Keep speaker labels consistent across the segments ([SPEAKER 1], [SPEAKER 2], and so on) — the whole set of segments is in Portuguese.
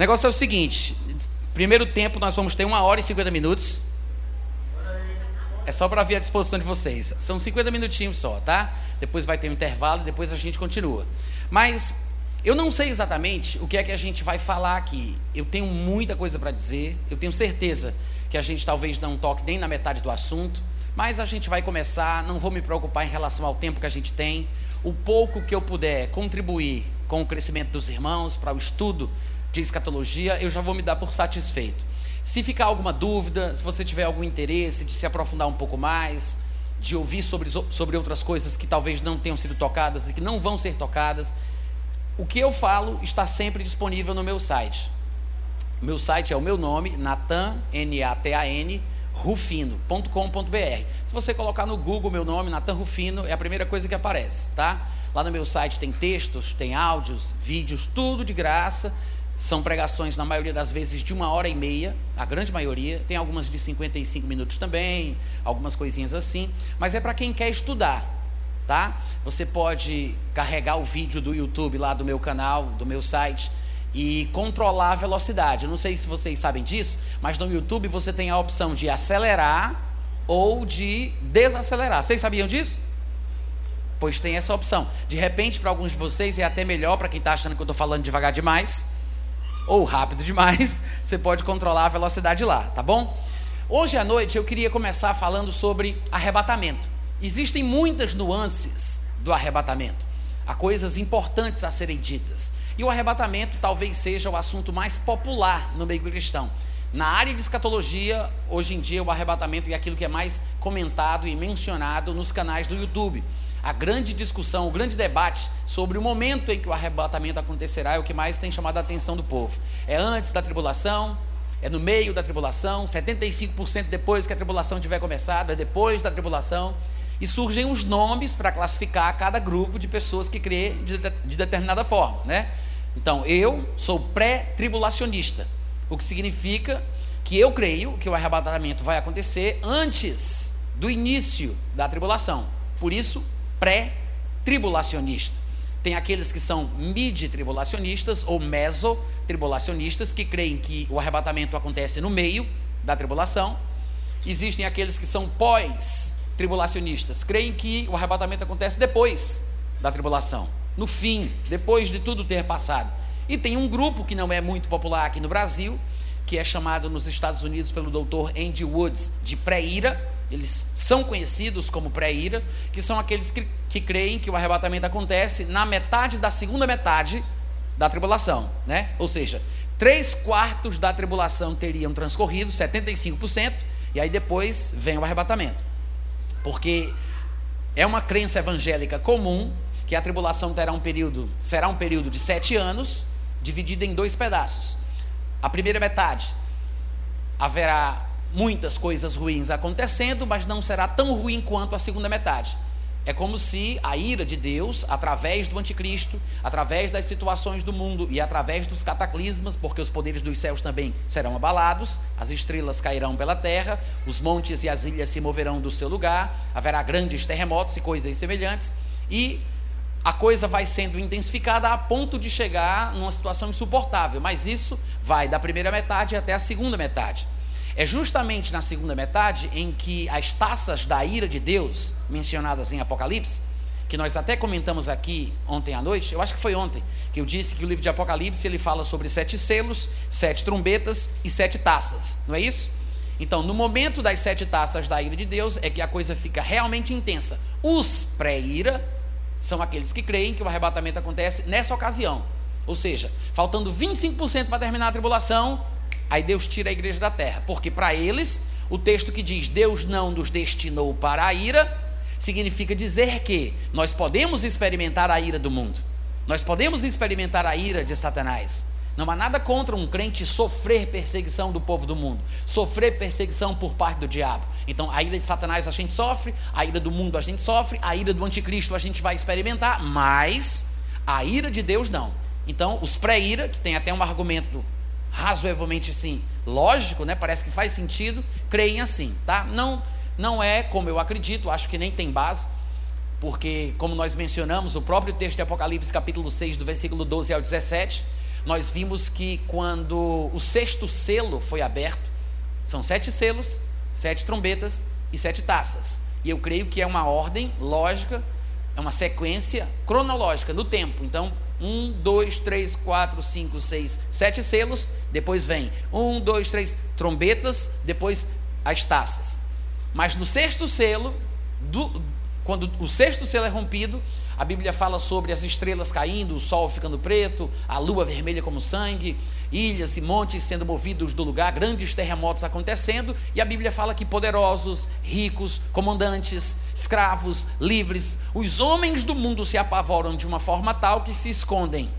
[SPEAKER 1] negócio é o seguinte: primeiro tempo nós vamos ter uma hora e 50 minutos. É só para ver a disposição de vocês. São 50 minutinhos só, tá? Depois vai ter um intervalo e depois a gente continua. Mas eu não sei exatamente o que é que a gente vai falar aqui. Eu tenho muita coisa para dizer. Eu tenho certeza que a gente talvez não toque nem na metade do assunto. Mas a gente vai começar. Não vou me preocupar em relação ao tempo que a gente tem. O pouco que eu puder contribuir com o crescimento dos irmãos, para o estudo de escatologia, eu já vou me dar por satisfeito. Se ficar alguma dúvida, se você tiver algum interesse de se aprofundar um pouco mais, de ouvir sobre, sobre outras coisas que talvez não tenham sido tocadas e que não vão ser tocadas, o que eu falo está sempre disponível no meu site. Meu site é o meu nome, Natan, N-A-T-A-N, rufino.com.br. Se você colocar no Google meu nome, Natan Rufino, é a primeira coisa que aparece, tá? Lá no meu site tem textos, tem áudios, vídeos, tudo de graça. São pregações, na maioria das vezes, de uma hora e meia, a grande maioria. Tem algumas de 55 minutos também, algumas coisinhas assim. Mas é para quem quer estudar, tá? Você pode carregar o vídeo do YouTube lá do meu canal, do meu site, e controlar a velocidade. Eu não sei se vocês sabem disso, mas no YouTube você tem a opção de acelerar ou de desacelerar. Vocês sabiam disso? Pois tem essa opção. De repente, para alguns de vocês, é até melhor para quem está achando que eu estou falando devagar demais ou rápido demais, você pode controlar a velocidade lá, tá bom? Hoje à noite eu queria começar falando sobre arrebatamento. Existem muitas nuances do arrebatamento. Há coisas importantes a serem ditas. E o arrebatamento talvez seja o assunto mais popular no meio cristão. Na área de escatologia, hoje em dia, o arrebatamento é aquilo que é mais comentado e mencionado nos canais do YouTube. A grande discussão, o grande debate sobre o momento em que o arrebatamento acontecerá é o que mais tem chamado a atenção do povo. É antes da tribulação, é no meio da tribulação, 75% depois que a tribulação tiver começado, é depois da tribulação. E surgem os nomes para classificar cada grupo de pessoas que crê de, de determinada forma, né? Então, eu sou pré-tribulacionista, o que significa que eu creio que o arrebatamento vai acontecer antes do início da tribulação. Por isso, pré-tribulacionista. Tem aqueles que são mid-tribulacionistas ou meso-tribulacionistas, que creem que o arrebatamento acontece no meio da tribulação. Existem aqueles que são pós-tribulacionistas, creem que o arrebatamento acontece depois da tribulação, no fim, depois de tudo ter passado. E tem um grupo que não é muito popular aqui no Brasil, que é chamado nos Estados Unidos pelo doutor Andy Woods de pré-ira, eles são conhecidos como pré-ira, que são aqueles que, que creem que o arrebatamento acontece na metade da segunda metade da tribulação, né? Ou seja, três quartos da tribulação teriam transcorrido, 75%, e aí depois vem o arrebatamento. Porque é uma crença evangélica comum que a tribulação terá um período, será um período de sete anos, dividido em dois pedaços. A primeira metade haverá muitas coisas ruins acontecendo, mas não será tão ruim quanto a segunda metade. É como se a ira de Deus, através do anticristo, através das situações do mundo e através dos cataclismas, porque os poderes dos céus também serão abalados, as estrelas cairão pela terra, os montes e as ilhas se moverão do seu lugar, haverá grandes terremotos e coisas semelhantes, e a coisa vai sendo intensificada a ponto de chegar numa situação insuportável, mas isso vai da primeira metade até a segunda metade. É justamente na segunda metade em que as taças da ira de Deus, mencionadas em Apocalipse, que nós até comentamos aqui ontem à noite, eu acho que foi ontem, que eu disse que o livro de Apocalipse ele fala sobre sete selos, sete trombetas e sete taças, não é isso? Então, no momento das sete taças da ira de Deus, é que a coisa fica realmente intensa. Os pré-ira são aqueles que creem que o arrebatamento acontece nessa ocasião. Ou seja, faltando 25% para terminar a tribulação, Aí Deus tira a igreja da terra, porque para eles, o texto que diz Deus não nos destinou para a ira, significa dizer que nós podemos experimentar a ira do mundo, nós podemos experimentar a ira de Satanás. Não há nada contra um crente sofrer perseguição do povo do mundo, sofrer perseguição por parte do diabo. Então, a ira de Satanás a gente sofre, a ira do mundo a gente sofre, a ira do anticristo a gente vai experimentar, mas a ira de Deus não. Então, os pré-ira, que tem até um argumento razoavelmente assim, lógico, né? Parece que faz sentido, creem assim, tá? Não, não é como eu acredito, acho que nem tem base, porque como nós mencionamos, o próprio texto de Apocalipse capítulo 6, do versículo 12 ao 17, nós vimos que quando o sexto selo foi aberto, são sete selos, sete trombetas e sete taças. E eu creio que é uma ordem lógica, é uma sequência cronológica no tempo. Então, um, dois, três, quatro, cinco, seis, sete selos, depois vem um, dois, três trombetas, depois as taças. Mas no sexto selo, do, quando o sexto selo é rompido, a Bíblia fala sobre as estrelas caindo, o sol ficando preto, a lua vermelha como sangue, ilhas e montes sendo movidos do lugar, grandes terremotos acontecendo, e a Bíblia fala que poderosos, ricos, comandantes, escravos, livres, os homens do mundo se apavoram de uma forma tal que se escondem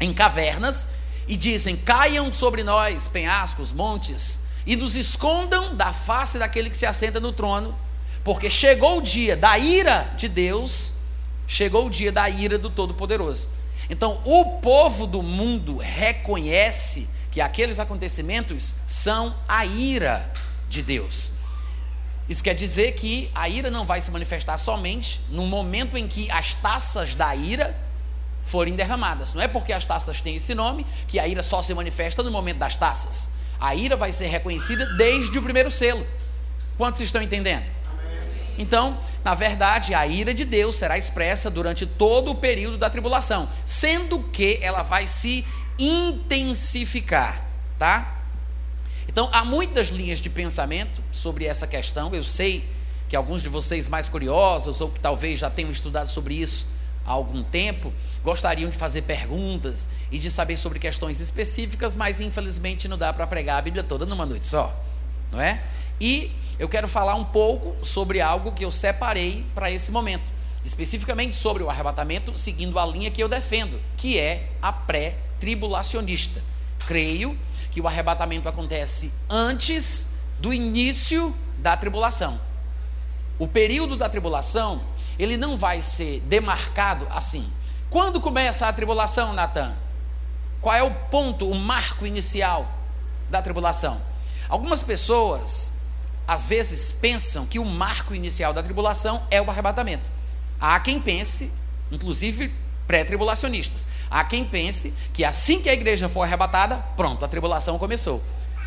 [SPEAKER 1] em cavernas e dizem: caiam sobre nós penhascos, montes, e nos escondam da face daquele que se assenta no trono, porque chegou o dia da ira de Deus chegou o dia da ira do Todo-Poderoso. Então, o povo do mundo reconhece que aqueles acontecimentos são a ira de Deus. Isso quer dizer que a ira não vai se manifestar somente no momento em que as taças da ira forem derramadas. Não é porque as taças têm esse nome que a ira só se manifesta no momento das taças. A ira vai ser reconhecida desde o primeiro selo. Quantos estão entendendo? Então, na verdade, a ira de Deus será expressa durante todo o período da tribulação, sendo que ela vai se intensificar, tá? Então, há muitas linhas de pensamento sobre essa questão. Eu sei que alguns de vocês mais curiosos ou que talvez já tenham estudado sobre isso há algum tempo, gostariam de fazer perguntas e de saber sobre questões específicas, mas infelizmente não dá para pregar a Bíblia toda numa noite só, não é? E eu quero falar um pouco sobre algo que eu separei para esse momento, especificamente sobre o arrebatamento, seguindo a linha que eu defendo, que é a pré-tribulacionista. Creio que o arrebatamento acontece antes do início da tribulação. O período da tribulação, ele não vai ser demarcado assim. Quando começa a tribulação, Natan? Qual é o ponto, o marco inicial da tribulação? Algumas pessoas às vezes pensam que o marco inicial da tribulação é o arrebatamento. Há quem pense, inclusive pré-tribulacionistas, há quem pense que assim que a igreja for arrebatada, pronto, a tribulação começou.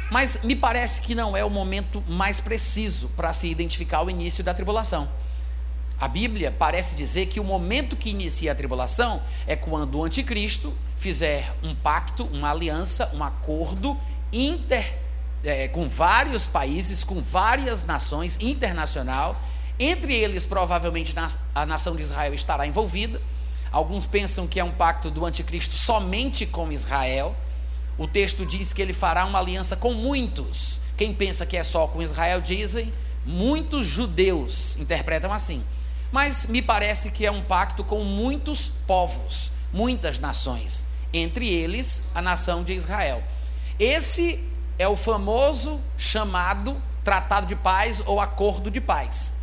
[SPEAKER 1] Mas me parece que não é o momento mais preciso para se identificar o início da tribulação. A Bíblia parece dizer que o momento que inicia a tribulação é quando o anticristo fizer um pacto, uma aliança, um acordo inter é, com vários países, com várias nações internacional. Entre eles, provavelmente, a nação de Israel estará envolvida. Alguns pensam que é um pacto do anticristo somente com Israel. O texto diz que ele fará uma aliança com muitos. Quem pensa que é só com Israel, dizem, muitos judeus interpretam assim. Mas me parece que é um pacto com muitos povos, muitas nações, entre eles a nação de Israel. Esse é o famoso chamado tratado de paz ou acordo de paz.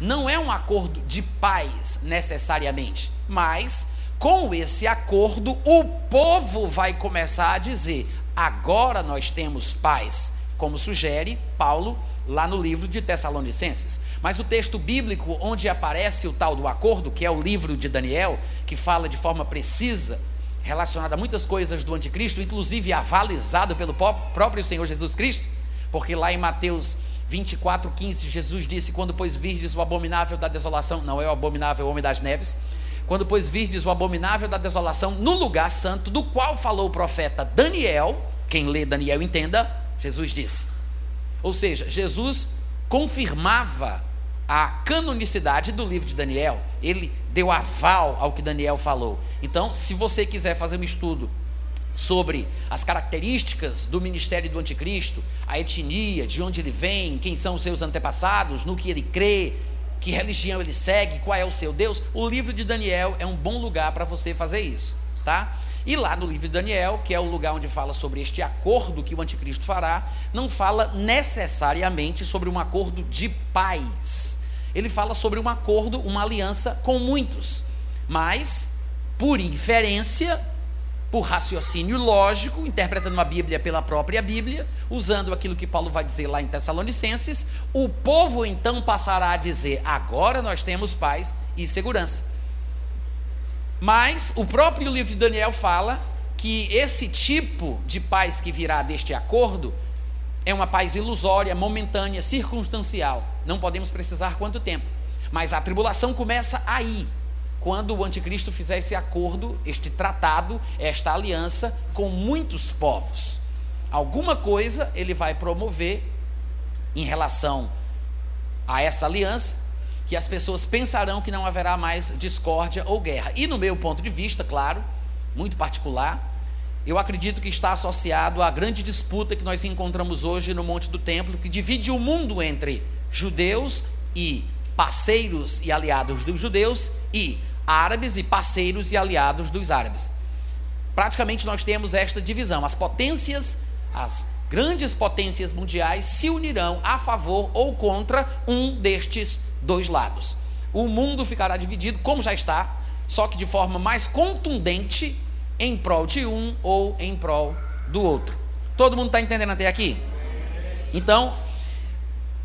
[SPEAKER 1] Não é um acordo de paz necessariamente, mas com esse acordo o povo vai começar a dizer: agora nós temos paz, como sugere Paulo lá no livro de Tessalonicenses. Mas o texto bíblico onde aparece o tal do acordo, que é o livro de Daniel, que fala de forma precisa relacionada a muitas coisas do anticristo, inclusive avalizado pelo próprio Senhor Jesus Cristo, porque lá em Mateus 24, 15, Jesus disse: Quando, pois, virdes o abominável da desolação, não é o abominável homem das neves, quando, pois, virdes o abominável da desolação no lugar santo, do qual falou o profeta Daniel, quem lê Daniel entenda, Jesus disse. Ou seja, Jesus confirmava a canonicidade do livro de Daniel. Ele deu aval ao que Daniel falou. Então, se você quiser fazer um estudo sobre as características do ministério do anticristo, a etnia, de onde ele vem, quem são os seus antepassados, no que ele crê, que religião ele segue, qual é o seu Deus, o livro de Daniel é um bom lugar para você fazer isso, tá? E lá no livro de Daniel, que é o lugar onde fala sobre este acordo que o anticristo fará, não fala necessariamente sobre um acordo de paz. Ele fala sobre um acordo, uma aliança com muitos. Mas, por inferência, por raciocínio lógico, interpretando a Bíblia pela própria Bíblia, usando aquilo que Paulo vai dizer lá em Tessalonicenses, o povo então passará a dizer: agora nós temos paz e segurança. Mas o próprio livro de Daniel fala que esse tipo de paz que virá deste acordo é uma paz ilusória, momentânea, circunstancial. Não podemos precisar quanto tempo. Mas a tribulação começa aí, quando o anticristo fizer esse acordo, este tratado, esta aliança com muitos povos. Alguma coisa ele vai promover em relação a essa aliança, que as pessoas pensarão que não haverá mais discórdia ou guerra. E no meu ponto de vista, claro, muito particular, eu acredito que está associado à grande disputa que nós encontramos hoje no Monte do Templo, que divide o mundo entre judeus e parceiros e aliados dos judeus e árabes e parceiros e aliados dos árabes. Praticamente nós temos esta divisão. As potências, as grandes potências mundiais se unirão a favor ou contra um destes dois lados. O mundo ficará dividido, como já está, só que de forma mais contundente em prol de um ou em prol do outro. Todo mundo está entendendo até aqui? Então,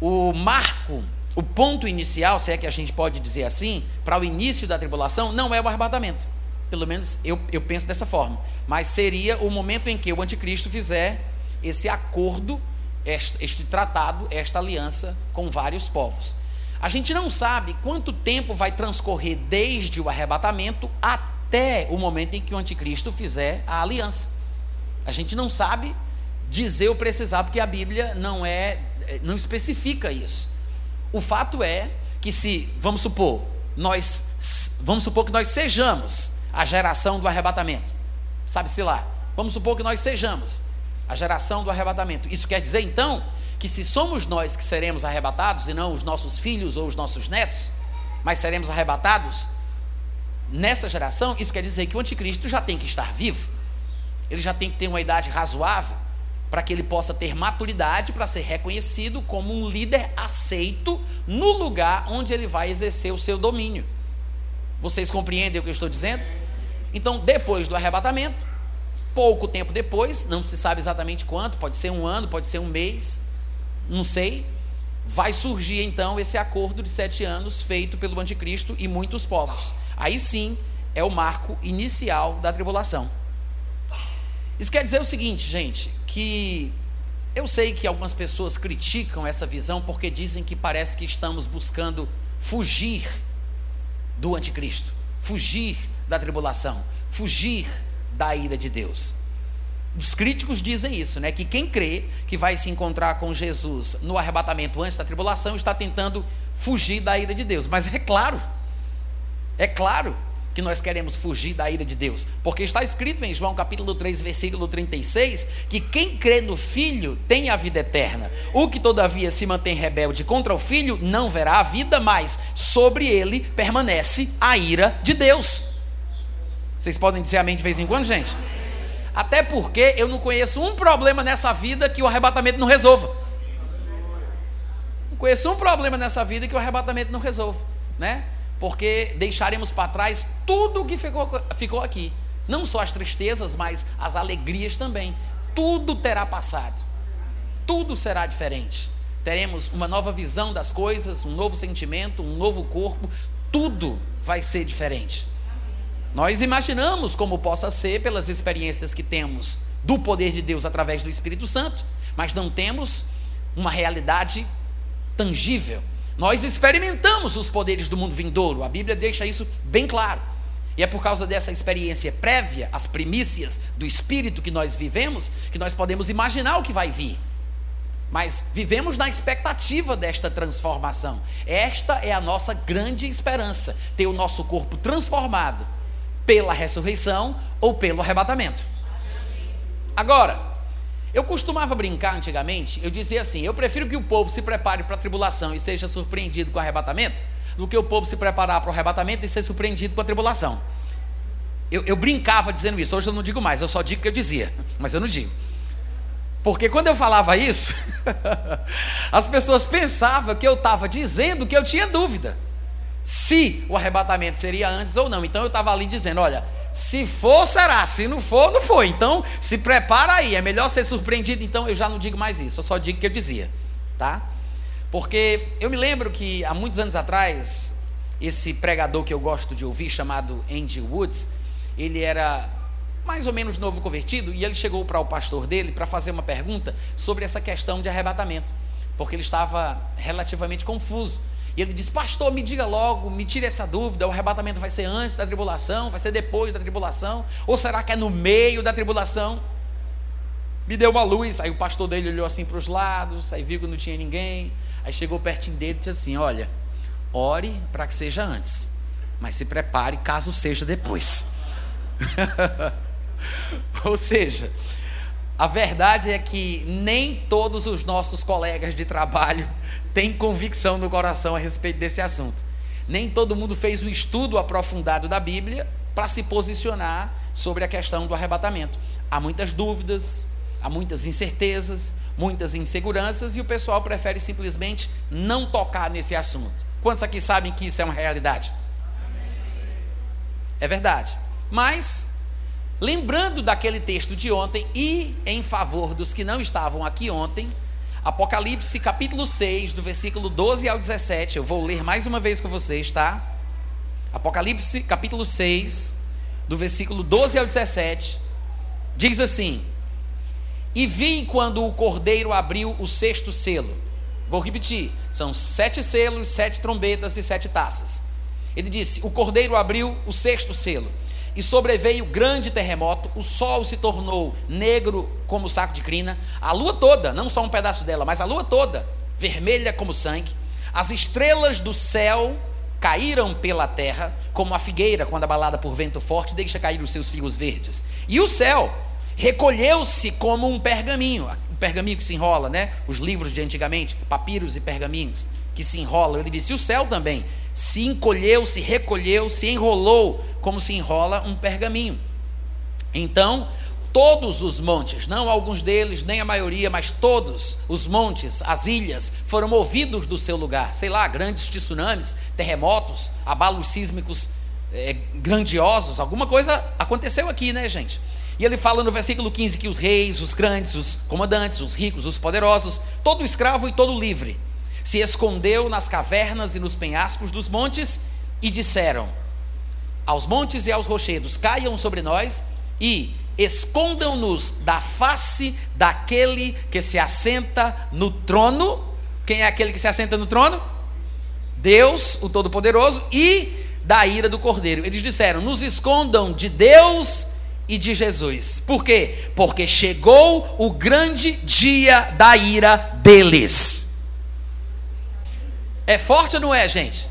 [SPEAKER 1] o marco, o ponto inicial, se é que a gente pode dizer assim, para o início da tribulação, não é o arrebatamento. Pelo menos eu, eu penso dessa forma. Mas seria o momento em que o anticristo fizer esse acordo, este, este tratado, esta aliança com vários povos. A gente não sabe quanto tempo vai transcorrer desde o arrebatamento até o momento em que o anticristo fizer a aliança. A gente não sabe dizer ou precisar, porque a Bíblia não é, não especifica isso. O fato é que se, vamos supor, nós vamos supor que nós sejamos a geração do arrebatamento. Sabe-se lá. Vamos supor que nós sejamos a geração do arrebatamento. Isso quer dizer então que se somos nós que seremos arrebatados e não os nossos filhos ou os nossos netos, mas seremos arrebatados nessa geração, isso quer dizer que o anticristo já tem que estar vivo. Ele já tem que ter uma idade razoável para que ele possa ter maturidade para ser reconhecido como um líder aceito no lugar onde ele vai exercer o seu domínio. Vocês compreendem o que eu estou dizendo? Então, depois do arrebatamento, pouco tempo depois, não se sabe exatamente quanto, pode ser um ano, pode ser um mês, não sei, vai surgir então esse acordo de sete anos feito pelo anticristo e muitos povos. Aí sim é o marco inicial da tribulação. Isso quer dizer o seguinte, gente, que eu sei que algumas pessoas criticam essa visão porque dizem que parece que estamos buscando fugir do anticristo, fugir da tribulação, fugir da ira de Deus. Os críticos dizem isso, né? Que quem crê que vai se encontrar com Jesus no arrebatamento antes da tribulação está tentando fugir da ira de Deus. Mas é claro, é claro que nós queremos fugir da ira de Deus, porque está escrito em João capítulo 3, versículo 36, que quem crê no Filho tem a vida eterna. O que todavia se mantém rebelde contra o Filho não verá a vida, mas sobre ele permanece a ira de Deus. Vocês podem dizer amém de vez em quando, gente? Até porque eu não conheço um problema nessa vida que o arrebatamento não resolva. Não conheço um problema nessa vida que o arrebatamento não resolva, né? Porque deixaremos para trás tudo o que ficou, ficou aqui. Não só as tristezas, mas as alegrias também. Tudo terá passado. Tudo será diferente. Teremos uma nova visão das coisas, um novo sentimento, um novo corpo. Tudo vai ser diferente. Nós imaginamos como possa ser pelas experiências que temos do poder de Deus através do Espírito Santo, mas não temos uma realidade tangível. Nós experimentamos os poderes do mundo vindouro, a Bíblia deixa isso bem claro. E é por causa dessa experiência prévia, as primícias do Espírito que nós vivemos, que nós podemos imaginar o que vai vir. Mas vivemos na expectativa desta transformação. Esta é a nossa grande esperança: ter o nosso corpo transformado pela ressurreição ou pelo arrebatamento. Agora, eu costumava brincar antigamente, eu dizia assim: eu prefiro que o povo se prepare para a tribulação e seja surpreendido com o arrebatamento, do que o povo se preparar para o arrebatamento e ser surpreendido com a tribulação. Eu, eu brincava dizendo isso, hoje eu não digo mais, eu só digo que eu dizia, mas eu não digo. Porque quando eu falava isso, as pessoas pensavam que eu estava dizendo que eu tinha dúvida se o arrebatamento seria antes ou não. Então eu estava ali dizendo: olha, se for, será, se não for, não foi. Então se prepara aí, é melhor ser surpreendido. Então eu já não digo mais isso, eu só digo o que eu dizia, tá? Porque eu me lembro que há muitos anos atrás, esse pregador que eu gosto de ouvir, chamado Andy Woods, ele era mais ou menos novo convertido, e ele chegou para o pastor dele para fazer uma pergunta sobre essa questão de arrebatamento, porque ele estava relativamente confuso. E ele disse: Pastor, me diga logo, me tire essa dúvida: o arrebatamento vai ser antes da tribulação, vai ser depois da tribulação, ou será que é no meio da tribulação? Me deu uma luz. Aí o pastor dele olhou assim para os lados, aí viu que não tinha ninguém. Aí chegou pertinho dele e disse assim: Olha, ore para que seja antes, mas se prepare caso seja depois. Ou seja, a verdade é que nem todos os nossos colegas de trabalho têm convicção no coração a respeito desse assunto. Nem todo mundo fez um estudo aprofundado da Bíblia para se posicionar sobre a questão do arrebatamento. Há muitas dúvidas, há muitas incertezas, muitas inseguranças e o pessoal prefere simplesmente não tocar nesse assunto. Quantos aqui sabem que isso é uma realidade? É verdade. Mas Lembrando daquele texto de ontem e em favor dos que não estavam aqui ontem, Apocalipse capítulo 6, do versículo 12 ao 17, eu vou ler mais uma vez com vocês, tá? Apocalipse capítulo 6, do versículo 12 ao 17, diz assim: E vi quando o cordeiro abriu o sexto selo. Vou repetir: são sete selos, sete trombetas e sete taças. Ele disse: O cordeiro abriu o sexto selo e sobreveio grande terremoto, o sol se tornou negro como saco de crina, a lua toda, não só um pedaço dela, mas a lua toda, vermelha como sangue, as estrelas do céu caíram pela terra, como a figueira, quando abalada por vento forte, deixa cair os seus fios verdes. E o céu recolheu-se como um pergaminho, um pergaminho que se enrola, né? Os livros de antigamente, papiros e pergaminhos que se enrolam. Ele disse: o céu também se encolheu, se recolheu, se enrolou, como se enrola um pergaminho. Então, todos os montes, não alguns deles, nem a maioria, mas todos os montes, as ilhas, foram movidos do seu lugar. Sei lá, grandes tsunamis, terremotos, abalos sísmicos é, grandiosos, alguma coisa aconteceu aqui, né, gente? E ele fala no versículo 15 que os reis, os grandes, os comandantes, os ricos, os poderosos, todo escravo e todo livre, se escondeu nas cavernas e nos penhascos dos montes e disseram: Aos montes e aos rochedos caiam sobre nós e escondam-nos da face daquele que se assenta no trono. Quem é aquele que se assenta no trono? Deus, o Todo-Poderoso, e da ira do Cordeiro. Eles disseram: Nos escondam de Deus e de Jesus. Por quê? Porque chegou o grande dia da ira deles. É forte ou não é, gente?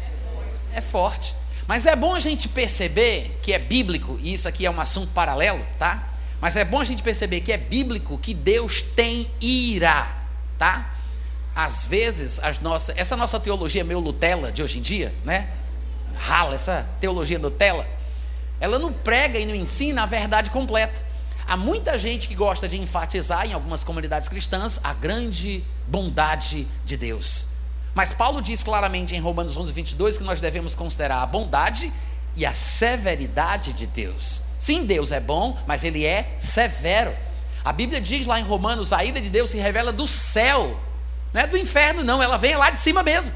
[SPEAKER 1] É forte. Mas é bom a gente perceber que é bíblico, e isso aqui é um assunto paralelo, tá? Mas é bom a gente perceber que é bíblico que Deus tem ira, tá? Às vezes, as nossas, essa nossa teologia meio Nutella de hoje em dia, né? Rala, essa teologia Nutella, ela não prega e não ensina a verdade completa. Há muita gente que gosta de enfatizar em algumas comunidades cristãs a grande bondade de Deus. Mas Paulo diz claramente em Romanos 11, 22 que nós devemos considerar a bondade e a severidade de Deus. Sim, Deus é bom, mas ele é severo. A Bíblia diz lá em Romanos: a ira de Deus se revela do céu, não é do inferno, não, ela vem lá de cima mesmo.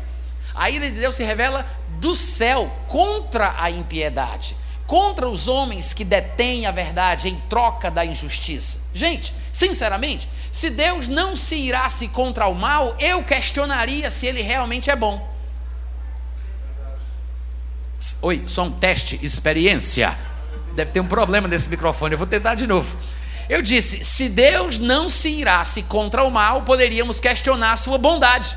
[SPEAKER 1] A ira de Deus se revela do céu contra a impiedade contra os homens que detêm a verdade em troca da injustiça. Gente, sinceramente, se Deus não se irasse contra o mal, eu questionaria se ele realmente é bom. Oi, só um teste, experiência. Deve ter um problema nesse microfone, eu vou tentar de novo. Eu disse: se Deus não se irasse contra o mal, poderíamos questionar a sua bondade.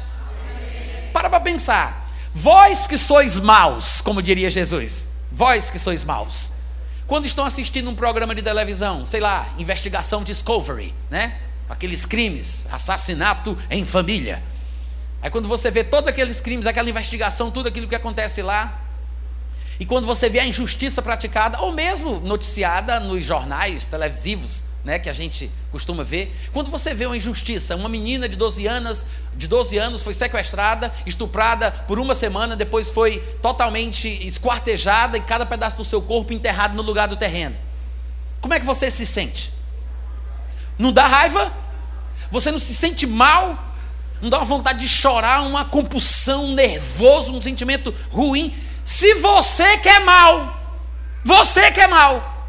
[SPEAKER 1] Para para pensar. Vós que sois maus, como diria Jesus, Vós que sois maus. Quando estão assistindo um programa de televisão, sei lá, investigação Discovery, né? Aqueles crimes, assassinato em família. Aí quando você vê todos aqueles crimes, aquela investigação, tudo aquilo que acontece lá, e quando você vê a injustiça praticada, ou mesmo noticiada nos jornais televisivos, né, que a gente costuma ver. Quando você vê uma injustiça, uma menina de 12 anos, de 12 anos foi sequestrada, estuprada por uma semana, depois foi totalmente esquartejada e cada pedaço do seu corpo enterrado no lugar do terreno. Como é que você se sente? Não dá raiva? Você não se sente mal? Não dá uma vontade de chorar, uma compulsão, um nervoso, um sentimento ruim? Se você quer mal, você quer mal,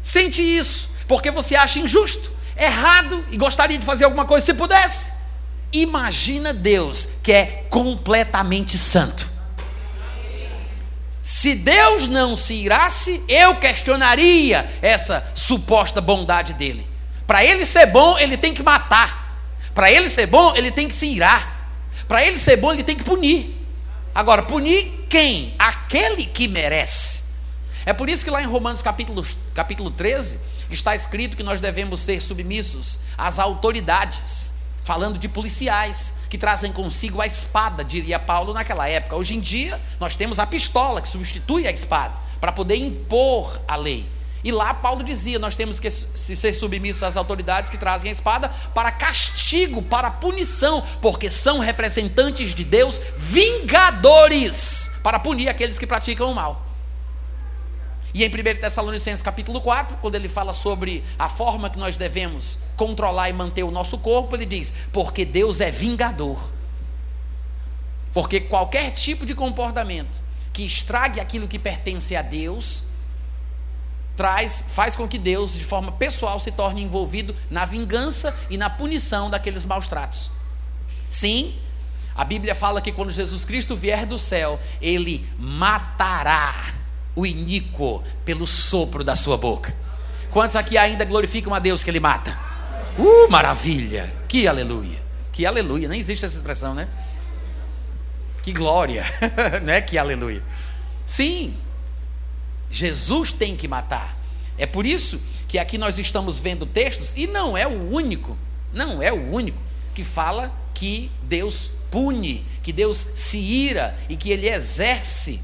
[SPEAKER 1] sente isso porque você acha injusto, errado e gostaria de fazer alguma coisa se pudesse. Imagina Deus que é completamente santo. Se Deus não se irasse, eu questionaria essa suposta bondade dele. Para ele ser bom, ele tem que matar. Para ele ser bom, ele tem que se irar. Para ele ser bom, ele tem que punir. Agora, punir quem? Aquele que merece. É por isso que lá em Romanos capítulo, capítulo 13 está escrito que nós devemos ser submissos às autoridades, falando de policiais que trazem consigo a espada, diria Paulo naquela época. Hoje em dia, nós temos a pistola que substitui a espada para poder impor a lei. E lá Paulo dizia: nós temos que ser submissos às autoridades que trazem a espada para castigo, para punição, porque são representantes de Deus, vingadores, para punir aqueles que praticam o mal. E em 1 Tessalonicenses capítulo 4, quando ele fala sobre a forma que nós devemos controlar e manter o nosso corpo, ele diz: porque Deus é vingador. Porque qualquer tipo de comportamento que estrague aquilo que pertence a Deus, traz, faz com que Deus, de forma pessoal, se torne envolvido na vingança e na punição daqueles maus tratos. Sim, a Bíblia fala que quando Jesus Cristo vier do céu, ele matará o iníquo pelo sopro da sua boca. Quantos aqui ainda glorificam a Deus que ele mata? Uh, maravilha! Que aleluia! Que aleluia! Nem existe essa expressão, né? Que glória! né? Que aleluia! Sim, Jesus tem que matar. É por isso que aqui nós estamos vendo textos, e não é o único, não é o único, que fala que Deus pune, que Deus se ira e que ele exerce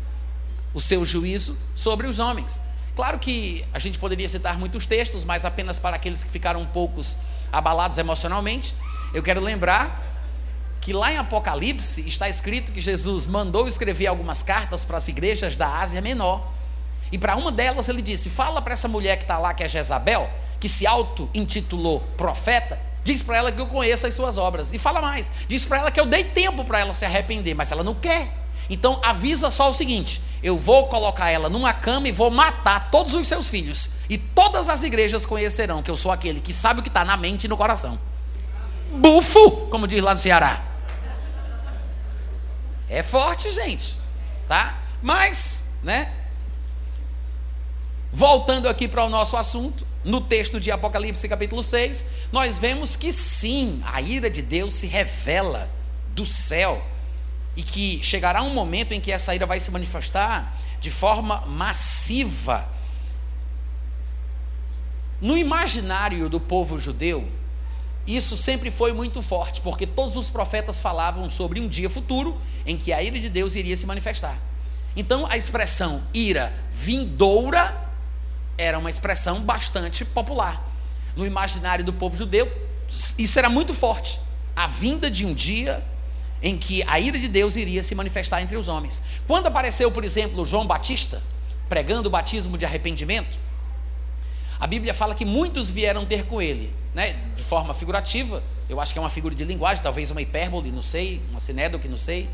[SPEAKER 1] o seu juízo sobre os homens. Claro que a gente poderia citar muitos textos, mas apenas para aqueles que ficaram um poucos abalados emocionalmente, eu quero lembrar que lá em Apocalipse está escrito que Jesus mandou escrever algumas cartas para as igrejas da Ásia Menor. E para uma delas ele disse: Fala para essa mulher que está lá, que é Jezabel, que se auto-intitulou profeta, diz para ela que eu conheço as suas obras. E fala mais: diz para ela que eu dei tempo para ela se arrepender, mas ela não quer. Então avisa só o seguinte: eu vou colocar ela numa cama e vou matar todos os seus filhos. E todas as igrejas conhecerão que eu sou aquele que sabe o que está na mente e no coração. Bufo, como diz lá no Ceará. É forte, gente, tá? Mas, né? Voltando aqui para o nosso assunto, no texto de Apocalipse capítulo 6, nós vemos que sim, a ira de Deus se revela do céu e que chegará um momento em que essa ira vai se manifestar de forma massiva. No imaginário do povo judeu, isso sempre foi muito forte, porque todos os profetas falavam sobre um dia futuro em que a ira de Deus iria se manifestar. Então, a expressão ira vindoura era uma expressão bastante popular. No imaginário do povo judeu, isso era muito forte. A vinda de um dia em que a ira de Deus iria se manifestar entre os homens. Quando apareceu, por exemplo, João Batista, pregando o batismo de arrependimento, a Bíblia fala que muitos vieram ter com ele, né, de forma figurativa, eu acho que é uma figura de linguagem, talvez uma hipérbole, não sei, uma sinédoque, não sei,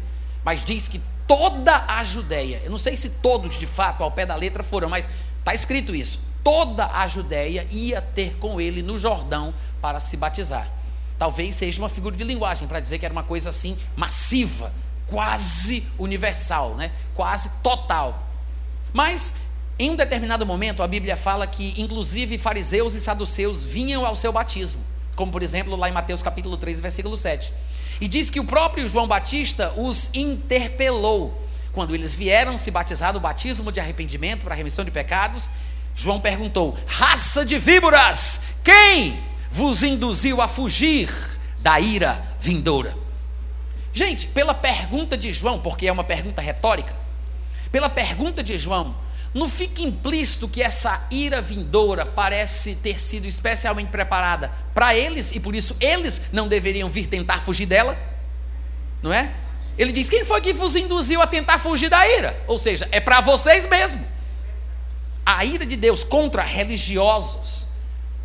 [SPEAKER 1] mas diz que toda a Judéia, eu não sei se todos de fato ao pé da letra foram, mas está escrito isso, toda a Judéia ia ter com ele no Jordão para se batizar. Talvez seja uma figura de linguagem para dizer que era uma coisa assim massiva, quase universal, né? quase total. Mas em um determinado momento a Bíblia fala que inclusive fariseus e saduceus vinham ao seu batismo, como por exemplo lá em Mateus capítulo 3, versículo 7. E diz que o próprio João Batista os interpelou. Quando eles vieram se batizar do batismo de arrependimento para remissão de pecados, João perguntou: raça de víboras, quem vos induziu a fugir da ira vindoura. Gente, pela pergunta de João, porque é uma pergunta retórica, pela pergunta de João, não fica implícito que essa ira vindoura parece ter sido especialmente preparada para eles e por isso eles não deveriam vir tentar fugir dela? Não é? Ele diz: Quem foi que vos induziu a tentar fugir da ira? Ou seja, é para vocês mesmo. A ira de Deus contra religiosos,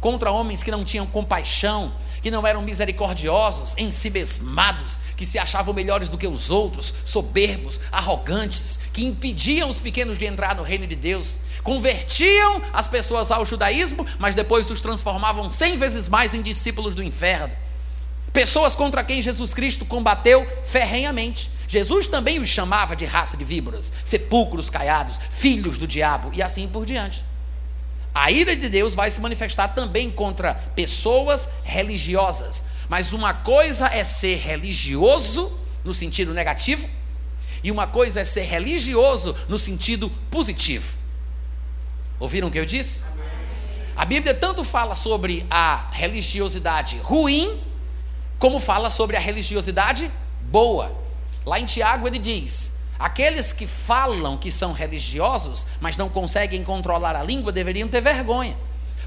[SPEAKER 1] contra homens que não tinham compaixão, que não eram misericordiosos, em si mesmados, que se achavam melhores do que os outros, soberbos, arrogantes, que impediam os pequenos de entrar no reino de Deus, convertiam as pessoas ao judaísmo, mas depois os transformavam cem vezes mais em discípulos do inferno. Pessoas contra quem Jesus Cristo combateu ferrenhamente. Jesus também os chamava de raça de víboras, sepulcros caiados, filhos do diabo e assim por diante. A ira de Deus vai se manifestar também contra pessoas religiosas. Mas uma coisa é ser religioso no sentido negativo, e uma coisa é ser religioso no sentido positivo. Ouviram o que eu disse? A Bíblia tanto fala sobre a religiosidade ruim, como fala sobre a religiosidade boa. Lá em Tiago ele diz: Aqueles que falam que são religiosos, mas não conseguem controlar a língua, deveriam ter vergonha.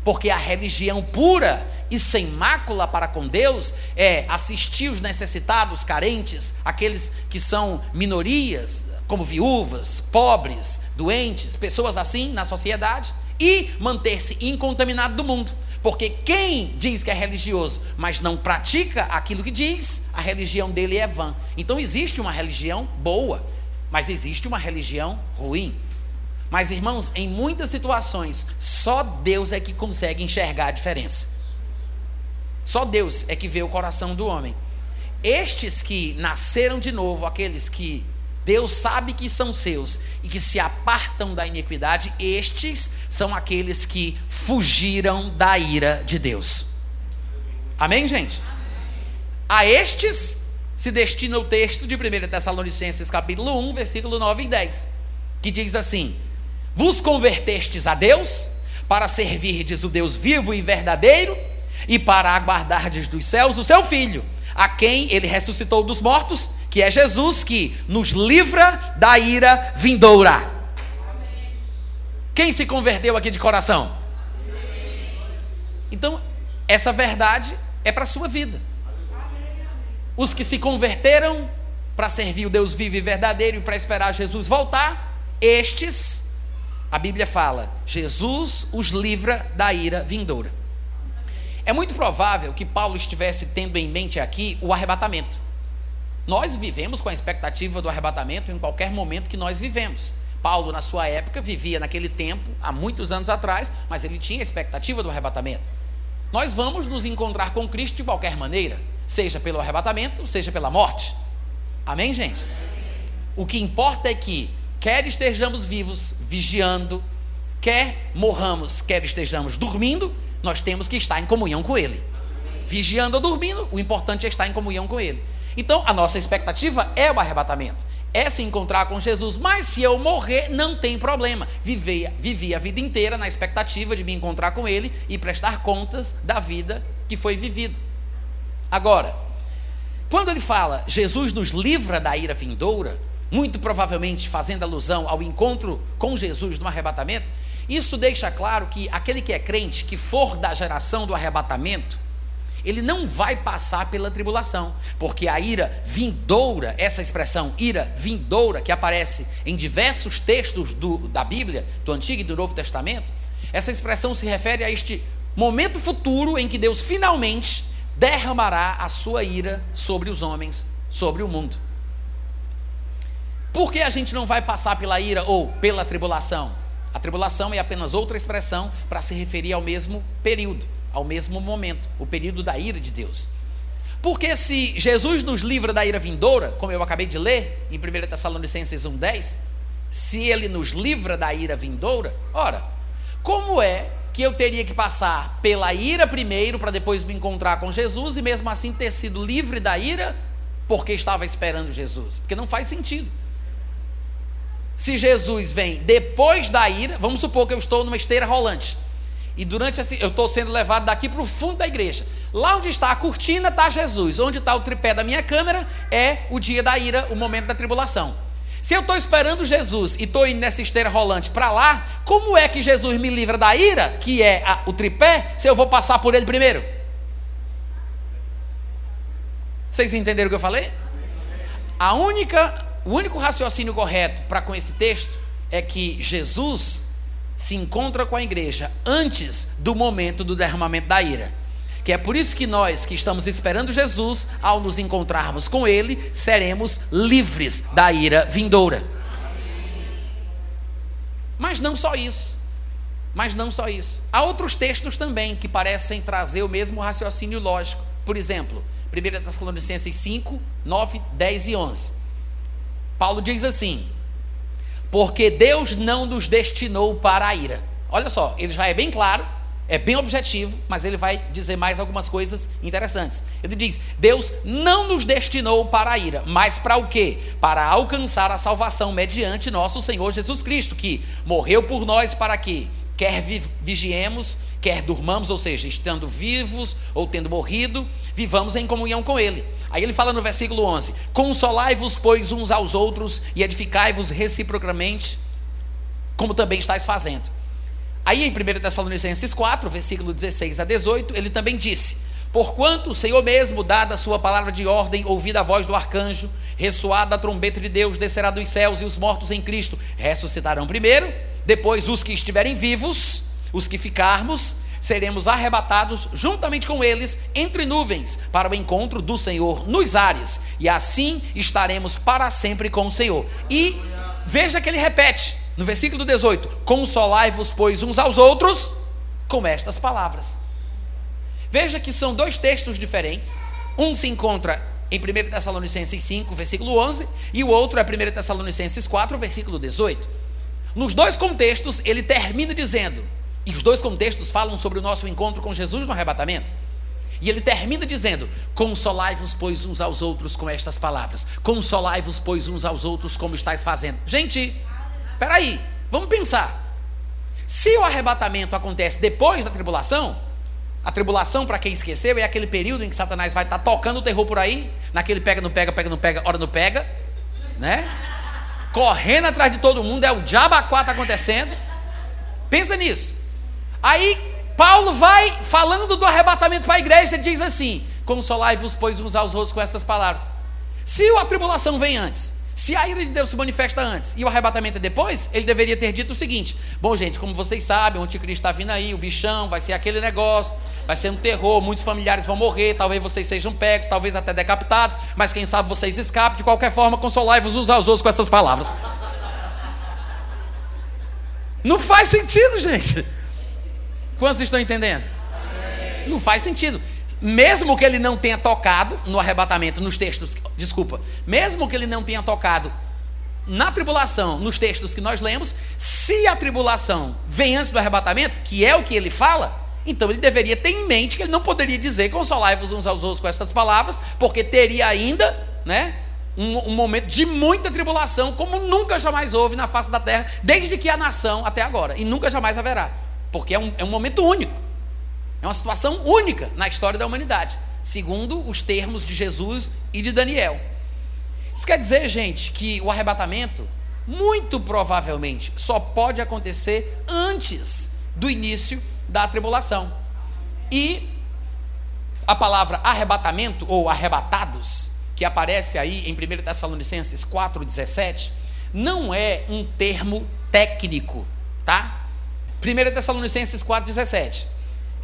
[SPEAKER 1] Porque a religião pura e sem mácula para com Deus é assistir os necessitados, carentes, aqueles que são minorias, como viúvas, pobres, doentes, pessoas assim na sociedade, e manter-se incontaminado do mundo. Porque quem diz que é religioso, mas não pratica aquilo que diz, a religião dele é vã. Então existe uma religião boa, mas existe uma religião ruim. Mas, irmãos, em muitas situações, só Deus é que consegue enxergar a diferença. Só Deus é que vê o coração do homem. Estes que nasceram de novo, aqueles que Deus sabe que são seus e que se apartam da iniquidade, estes são aqueles que fugiram da ira de Deus. Amém, gente? A estes se destina o texto de 1 Tessalonicenses capítulo 1, versículo 9 e 10, que diz assim: Vos convertestes a Deus para servirdes o Deus vivo e verdadeiro e para aguardardes dos céus o seu filho, a quem ele ressuscitou dos mortos, que é Jesus que nos livra da ira vindoura. Quem se converteu aqui de coração? Então, essa verdade é para a sua vida os que se converteram para servir o Deus vivo e verdadeiro e para esperar Jesus voltar, estes, a Bíblia fala, Jesus os livra da ira vindoura. É muito provável que Paulo estivesse tendo em mente aqui o arrebatamento. Nós vivemos com a expectativa do arrebatamento em qualquer momento que nós vivemos. Paulo, na sua época, vivia naquele tempo, há muitos anos atrás, mas ele tinha a expectativa do arrebatamento. Nós vamos nos encontrar com Cristo de qualquer maneira seja pelo arrebatamento, seja pela morte. Amém, gente? O que importa é que, quer estejamos vivos, vigiando, quer morramos, quer estejamos dormindo, nós temos que estar em comunhão com Ele. Vigiando ou dormindo, o importante é estar em comunhão com Ele. Então, a nossa expectativa é o arrebatamento, é se encontrar com Jesus. Mas se eu morrer, não tem problema. Vivi, vivi a vida inteira na expectativa de me encontrar com Ele e prestar contas da vida que foi vivida. Agora, quando ele fala Jesus nos livra da ira vindoura, muito provavelmente fazendo alusão ao encontro com Jesus no arrebatamento, isso deixa claro que aquele que é crente, que for da geração do arrebatamento, ele não vai passar pela tribulação, porque a ira vindoura, essa expressão ira vindoura, que aparece em diversos textos do, da Bíblia, do Antigo e do Novo Testamento, essa expressão se refere a este momento futuro em que Deus finalmente derramará a sua ira sobre os homens, sobre o mundo. Por que a gente não vai passar pela ira ou pela tribulação? A tribulação é apenas outra expressão para se referir ao mesmo período, ao mesmo momento, o período da ira de Deus. Porque se Jesus nos livra da ira vindoura, como eu acabei de ler em 1 Tessalonicenses 1,10, se ele nos livra da ira vindoura, ora, como é que eu teria que passar pela ira primeiro para depois me encontrar com Jesus e mesmo assim ter sido livre da ira porque estava esperando Jesus, porque não faz sentido. Se Jesus vem depois da ira, vamos supor que eu estou numa esteira rolante e durante esse, eu estou sendo levado daqui para o fundo da igreja. Lá onde está a cortina está Jesus, onde está o tripé da minha câmera é o dia da ira, o momento da tribulação. Se eu estou esperando Jesus e estou indo nessa esteira rolante para lá, como é que Jesus me livra da ira, que é a, o tripé, se eu vou passar por ele primeiro? Vocês entenderam o que eu falei? A única, o único raciocínio correto para com esse texto é que Jesus se encontra com a igreja antes do momento do derramamento da ira. Que é por isso que nós que estamos esperando Jesus, ao nos encontrarmos com Ele, seremos livres da ira vindoura. Mas não só isso. Mas não só isso. Há outros textos também que parecem trazer o mesmo raciocínio lógico. Por exemplo, 1 Tessalonicenses 5, 9, 10 e 11. Paulo diz assim: Porque Deus não nos destinou para a ira. Olha só, ele já é bem claro, é bem objetivo, mas ele vai dizer mais algumas coisas interessantes. Ele diz: Deus não nos destinou para a ira, mas para o quê? Para alcançar a salvação mediante nosso Senhor Jesus Cristo, que morreu por nós para que, quer vigiemos, quer durmamos, ou seja, estando vivos ou tendo morrido, vivamos em comunhão com Ele. Aí ele fala no versículo 11: Consolai-vos, pois, uns aos outros e edificai-vos reciprocamente, como também estáis fazendo. Aí em 1 Tessalonicenses 4, versículo 16 a 18, ele também disse: Porquanto o Senhor mesmo, dada a sua palavra de ordem, ouvida a voz do arcanjo, ressoada a trombeta de Deus, descerá dos céus e os mortos em Cristo ressuscitarão primeiro, depois os que estiverem vivos os que ficarmos, seremos arrebatados juntamente com eles entre nuvens para o encontro do Senhor nos ares, e assim estaremos para sempre com o Senhor. E veja que ele repete no versículo 18: Consolai-vos, pois, uns aos outros com estas palavras. Veja que são dois textos diferentes. Um se encontra em 1 Tessalonicenses 5, versículo 11, e o outro é 1 Tessalonicenses 4, versículo 18. Nos dois contextos, ele termina dizendo: e os dois contextos falam sobre o nosso encontro com Jesus no arrebatamento. E ele termina dizendo: Consolai-vos, pois, uns aos outros com estas palavras. Consolai-vos, pois, uns aos outros como estáis fazendo. Gente, peraí, vamos pensar. Se o arrebatamento acontece depois da tribulação, a tribulação, para quem esqueceu, é aquele período em que Satanás vai estar tocando o terror por aí, naquele pega, não pega, pega, não pega, hora não pega, né? Correndo atrás de todo mundo, é o diabacuá está acontecendo. Pensa nisso. Aí Paulo vai falando do arrebatamento para a igreja e diz assim: Consolai-vos, pois, uns aos outros com essas palavras. Se a tribulação vem antes, se a ira de Deus se manifesta antes e o arrebatamento é depois, ele deveria ter dito o seguinte: Bom, gente, como vocês sabem, o anticristo está vindo aí, o bichão, vai ser aquele negócio, vai ser um terror, muitos familiares vão morrer, talvez vocês sejam pegos, talvez até decapitados, mas quem sabe vocês escapem. De qualquer forma, consolai-vos uns aos outros com essas palavras. Não faz sentido, gente. Quantos estão entendendo? Não faz sentido. Mesmo que ele não tenha tocado no arrebatamento, nos textos, desculpa, mesmo que ele não tenha tocado na tribulação, nos textos que nós lemos, se a tribulação vem antes do arrebatamento, que é o que ele fala, então ele deveria ter em mente que ele não poderia dizer consolai-vos uns aos outros com estas palavras, porque teria ainda, né, um, um, momento de muita tribulação, como nunca jamais houve na face da terra, desde que a nação até agora, e nunca jamais haverá porque é um, é um momento único, é uma situação única na história da humanidade, segundo os termos de Jesus e de Daniel. Isso quer dizer, gente, que o arrebatamento, muito provavelmente, só pode acontecer antes do início da tribulação. E a palavra arrebatamento ou arrebatados, que aparece aí em 1 Tessalonicenses 4,17, não é um termo técnico, tá? 1 Tessalonicenses 4,17.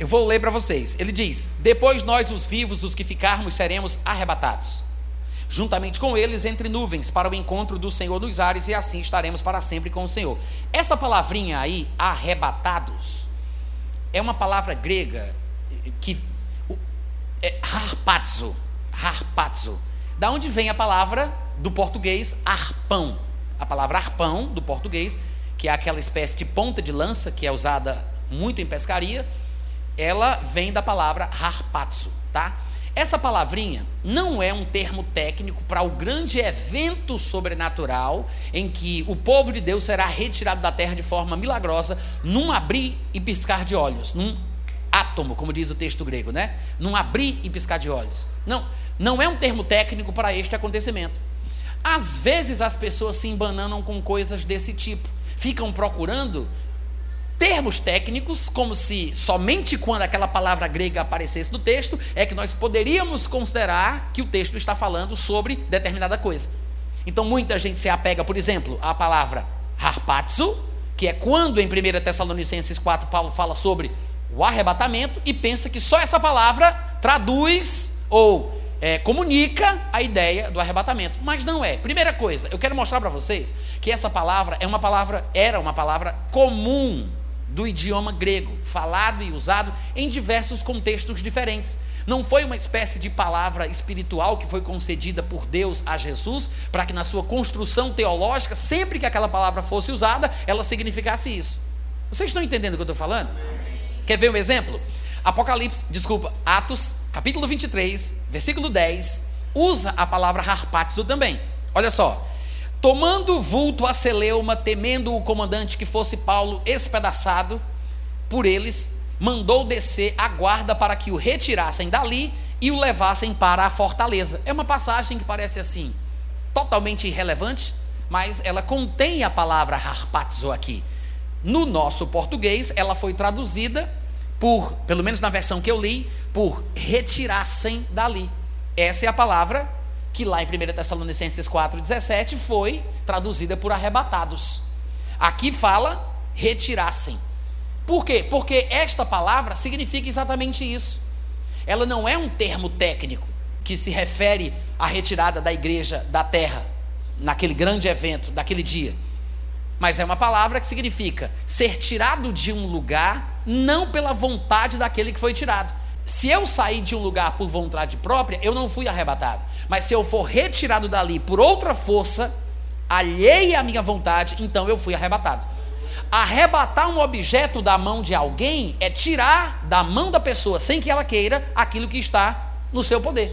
[SPEAKER 1] Eu vou ler para vocês. Ele diz: Depois nós, os vivos, os que ficarmos, seremos arrebatados, juntamente com eles entre nuvens, para o encontro do Senhor nos ares, e assim estaremos para sempre com o Senhor. Essa palavrinha aí, arrebatados, é uma palavra grega que é harpazo, harpazo. Da onde vem a palavra do português arpão? A palavra arpão do português que é aquela espécie de ponta de lança que é usada muito em pescaria, ela vem da palavra harpatsu, tá? Essa palavrinha não é um termo técnico para o grande evento sobrenatural em que o povo de Deus será retirado da terra de forma milagrosa, num abrir e piscar de olhos, num átomo, como diz o texto grego, né? Num abrir e piscar de olhos. Não, não é um termo técnico para este acontecimento. Às vezes as pessoas se embananam com coisas desse tipo ficam procurando termos técnicos, como se somente quando aquela palavra grega aparecesse no texto é que nós poderíamos considerar que o texto está falando sobre determinada coisa. Então muita gente se apega, por exemplo, à palavra harpatzo, que é quando em 1 Tessalonicenses 4 Paulo fala sobre o arrebatamento e pensa que só essa palavra traduz ou é, comunica a ideia do arrebatamento, mas não é. Primeira coisa, eu quero mostrar para vocês que essa palavra é uma palavra, era uma palavra comum do idioma grego, falado e usado em diversos contextos diferentes. Não foi uma espécie de palavra espiritual que foi concedida por Deus a Jesus para que na sua construção teológica, sempre que aquela palavra fosse usada, ela significasse isso. Vocês estão entendendo o que eu estou falando? Quer ver um exemplo? Apocalipse, desculpa, Atos, capítulo 23, versículo 10, usa a palavra harpatizo também. Olha só. Tomando vulto a Celeuma, temendo o comandante que fosse Paulo espedaçado por eles, mandou descer a guarda para que o retirassem dali e o levassem para a fortaleza. É uma passagem que parece assim, totalmente irrelevante, mas ela contém a palavra harpatizo aqui. No nosso português, ela foi traduzida por, pelo menos na versão que eu li, por retirassem dali. Essa é a palavra que lá em 1 Tessalonicenses 4,17 foi traduzida por arrebatados. Aqui fala retirassem. Por quê? Porque esta palavra significa exatamente isso. Ela não é um termo técnico que se refere à retirada da igreja da terra, naquele grande evento, daquele dia. Mas é uma palavra que significa ser tirado de um lugar não pela vontade daquele que foi tirado. Se eu sair de um lugar por vontade própria, eu não fui arrebatado. Mas se eu for retirado dali por outra força, alheia à minha vontade, então eu fui arrebatado. Arrebatar um objeto da mão de alguém é tirar da mão da pessoa, sem que ela queira, aquilo que está no seu poder.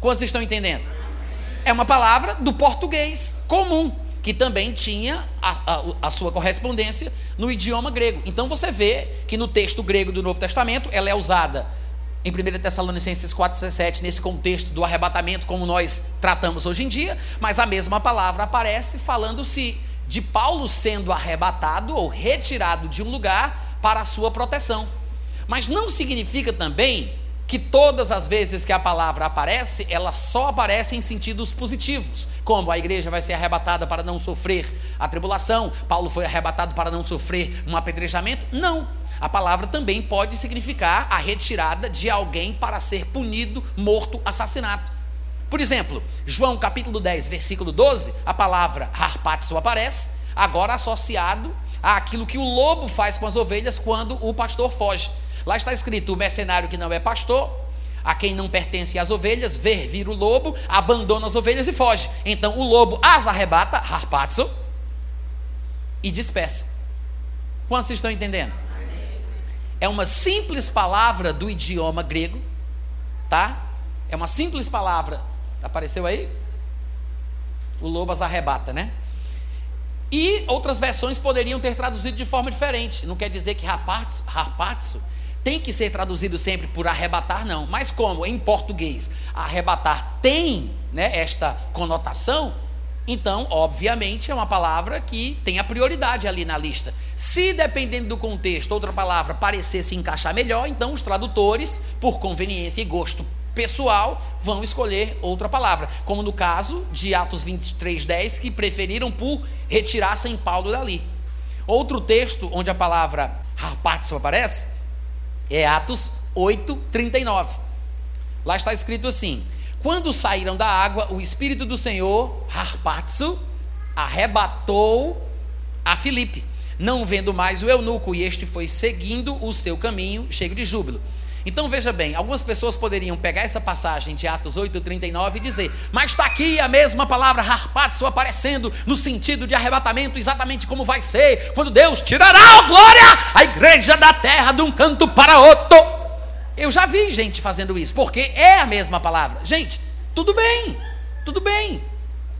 [SPEAKER 1] Quantos estão entendendo? É uma palavra do português comum que também tinha a, a, a, sua correspondência no idioma grego. Então você vê que no texto grego do Novo Testamento ela é usada em 1 Tessalonicenses 4,17, nesse contexto do arrebatamento, como nós tratamos hoje em dia, mas a mesma palavra aparece falando-se de Paulo sendo arrebatado ou retirado de um lugar para a sua proteção. Mas não significa também que todas as vezes que a palavra aparece, ela só aparece em sentidos positivos, como a igreja vai ser arrebatada para não sofrer a tribulação, Paulo foi arrebatado para não sofrer um apedrejamento. Não. A palavra também pode significar a retirada de alguém para ser punido, morto, assassinado. Por exemplo, João capítulo 10, versículo 12, a palavra harpatzo aparece, agora associado àquilo que o lobo faz com as ovelhas quando o pastor foge. Lá está escrito: o mercenário que não é pastor, a quem não pertence as ovelhas, ver vir o lobo, abandona as ovelhas e foge. Então o lobo as arrebata, harpatzo, e dispersa. Quantos estão entendendo? É uma simples palavra do idioma grego, tá? É uma simples palavra. Apareceu aí? O lobo as arrebata, né? E outras versões poderiam ter traduzido de forma diferente. Não quer dizer que harpatzo tem que ser traduzido sempre por arrebatar, não. Mas como em português arrebatar tem né, esta conotação, então, obviamente, é uma palavra que tem a prioridade ali na lista. Se, dependendo do contexto, outra palavra parecer se encaixar melhor, então os tradutores, por conveniência e gosto pessoal, vão escolher outra palavra. Como no caso de Atos 23, 10, que preferiram por retirar São Paulo dali. Outro texto onde a palavra harpatio aparece é Atos 8, 39. Lá está escrito assim: Quando saíram da água, o Espírito do Senhor, Harpatsu, arrebatou a Filipe, não vendo mais o eunuco, e este foi seguindo o seu caminho, cheio de júbilo. Então veja bem, algumas pessoas poderiam pegar essa passagem de Atos 8,39 e dizer, mas está aqui a mesma palavra harpatso aparecendo no sentido de arrebatamento, exatamente como vai ser quando Deus tirará a glória a igreja da terra de um canto para outro. Eu já vi gente fazendo isso, porque é a mesma palavra. Gente, tudo bem, tudo bem,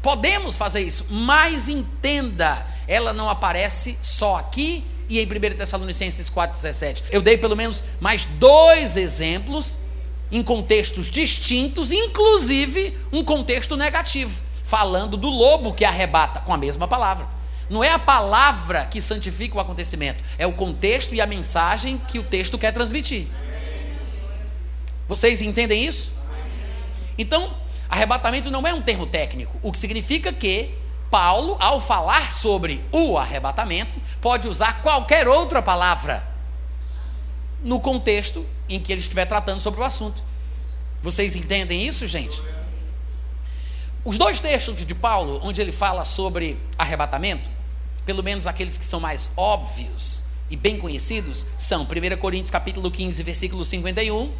[SPEAKER 1] podemos fazer isso, mas entenda, ela não aparece só aqui e em 1 Tessalonicenses 4,17. Eu dei pelo menos mais dois exemplos em contextos distintos, inclusive um contexto negativo, falando do lobo que arrebata com a mesma palavra. Não é a palavra que santifica o acontecimento, é o contexto e a mensagem que o texto quer transmitir. Vocês entendem isso? Então, arrebatamento não é um termo técnico, o que significa que Paulo, ao falar sobre o arrebatamento, pode usar qualquer outra palavra. no contexto em que ele estiver tratando sobre o assunto. Vocês entendem isso, gente? Os dois textos de Paulo, onde ele fala sobre arrebatamento, pelo menos aqueles que são mais óbvios e bem conhecidos, são 1 Coríntios capítulo 15, versículo 51, 1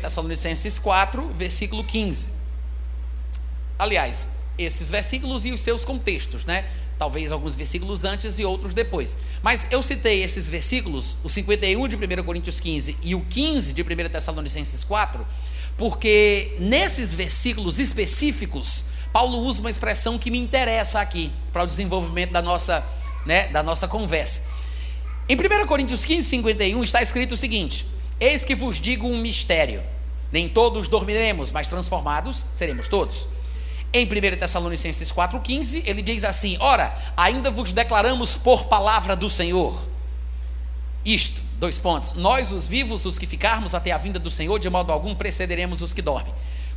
[SPEAKER 1] Tessalonicenses 4, versículo 15. Aliás, esses versículos e os seus contextos, né? Talvez alguns versículos antes e outros depois. Mas eu citei esses versículos, o 51 de 1 Coríntios 15 e o 15 de 1 Tessalonicenses 4, porque nesses versículos específicos, Paulo usa uma expressão que me interessa aqui para o desenvolvimento da nossa, né, da nossa conversa. Em 1 Coríntios 15, 51 está escrito o seguinte: Eis que vos digo um mistério. Nem todos dormiremos, mas transformados seremos todos. Em 1 Tessalonicenses 4,15, ele diz assim: Ora, ainda vos declaramos por palavra do Senhor. Isto, dois pontos. Nós, os vivos, os que ficarmos até a vinda do Senhor, de modo algum precederemos os que dormem.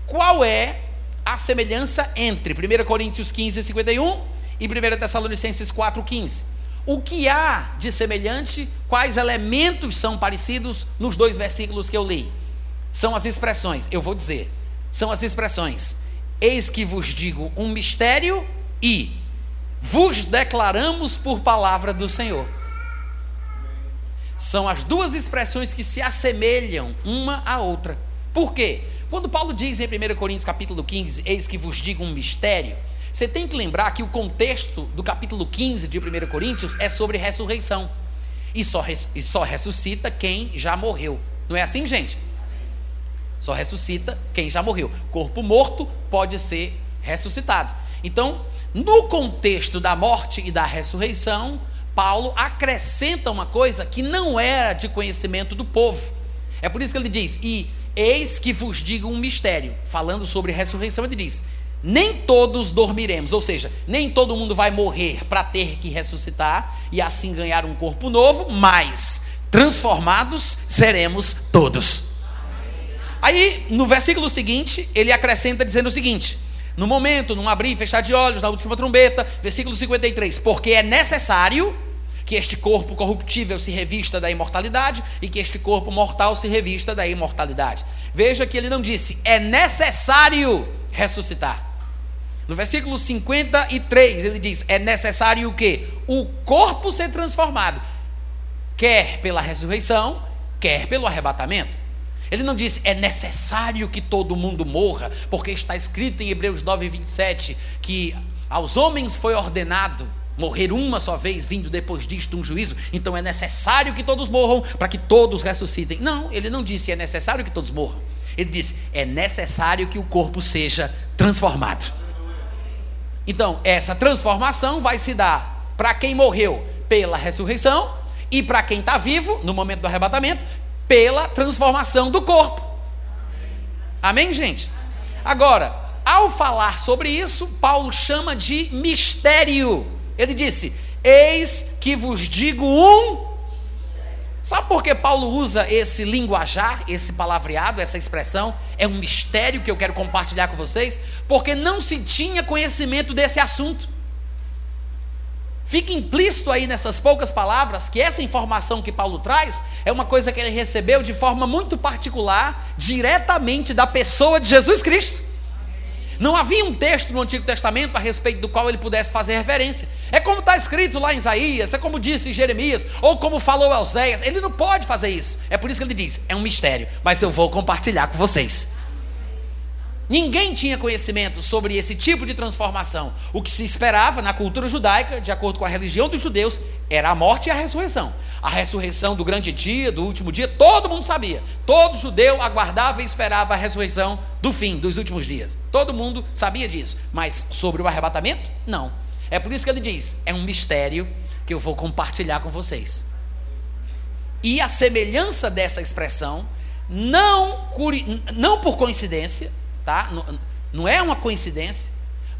[SPEAKER 1] Qual é a semelhança entre 1 Coríntios 15, 51 e 1 Tessalonicenses 4,15? O que há de semelhante? Quais elementos são parecidos nos dois versículos que eu li? São as expressões, eu vou dizer, são as expressões Eis que vos digo um mistério e vos declaramos por palavra do Senhor. São as duas expressões que se assemelham uma à outra. Por quê? Quando Paulo diz em 1 Coríntios capítulo 15, eis que vos digo um mistério, você tem que lembrar que o contexto do capítulo 15 de 1 Coríntios é sobre ressurreição. E só, e só ressuscita quem já morreu. Não é assim, gente? Só ressuscita quem já morreu. Corpo morto pode ser ressuscitado. Então, no contexto da morte e da ressurreição, Paulo acrescenta uma coisa que não era de conhecimento do povo. É por isso que ele diz: E eis que vos digo um mistério. Falando sobre ressurreição, ele diz: Nem todos dormiremos, ou seja, nem todo mundo vai morrer para ter que ressuscitar e assim ganhar um corpo novo, mas transformados seremos todos. Aí, no versículo seguinte, ele acrescenta dizendo o seguinte: no momento, num abrir e fechar de olhos, na última trombeta, versículo 53, porque é necessário que este corpo corruptível se revista da imortalidade e que este corpo mortal se revista da imortalidade. Veja que ele não disse, é necessário ressuscitar. No versículo 53, ele diz: é necessário o quê? O corpo ser transformado, quer pela ressurreição, quer pelo arrebatamento. Ele não disse é necessário que todo mundo morra, porque está escrito em Hebreus 9, 27 que aos homens foi ordenado morrer uma só vez, vindo depois disto um juízo, então é necessário que todos morram para que todos ressuscitem. Não, ele não disse é necessário que todos morram. Ele disse é necessário que o corpo seja transformado. Então, essa transformação vai se dar para quem morreu pela ressurreição e para quem está vivo no momento do arrebatamento pela transformação do corpo. Amém, gente? Agora, ao falar sobre isso, Paulo chama de mistério. Ele disse: Eis que vos digo um. Sabe por que Paulo usa esse linguajar, esse palavreado, essa expressão? É um mistério que eu quero compartilhar com vocês, porque não se tinha conhecimento desse assunto. Fica implícito aí nessas poucas palavras que essa informação que Paulo traz é uma coisa que ele recebeu de forma muito particular, diretamente da pessoa de Jesus Cristo. Não havia um texto no Antigo Testamento a respeito do qual ele pudesse fazer referência. É como está escrito lá em Isaías, é como disse Jeremias, ou como falou Elzéias. Ele não pode fazer isso. É por isso que ele diz: é um mistério, mas eu vou compartilhar com vocês. Ninguém tinha conhecimento sobre esse tipo de transformação. O que se esperava na cultura judaica, de acordo com a religião dos judeus, era a morte e a ressurreição. A ressurreição do grande dia, do último dia, todo mundo sabia. Todo judeu aguardava e esperava a ressurreição do fim, dos últimos dias. Todo mundo sabia disso. Mas sobre o arrebatamento, não. É por isso que ele diz: é um mistério que eu vou compartilhar com vocês. E a semelhança dessa expressão, não, não por coincidência, tá? Não, não é uma coincidência,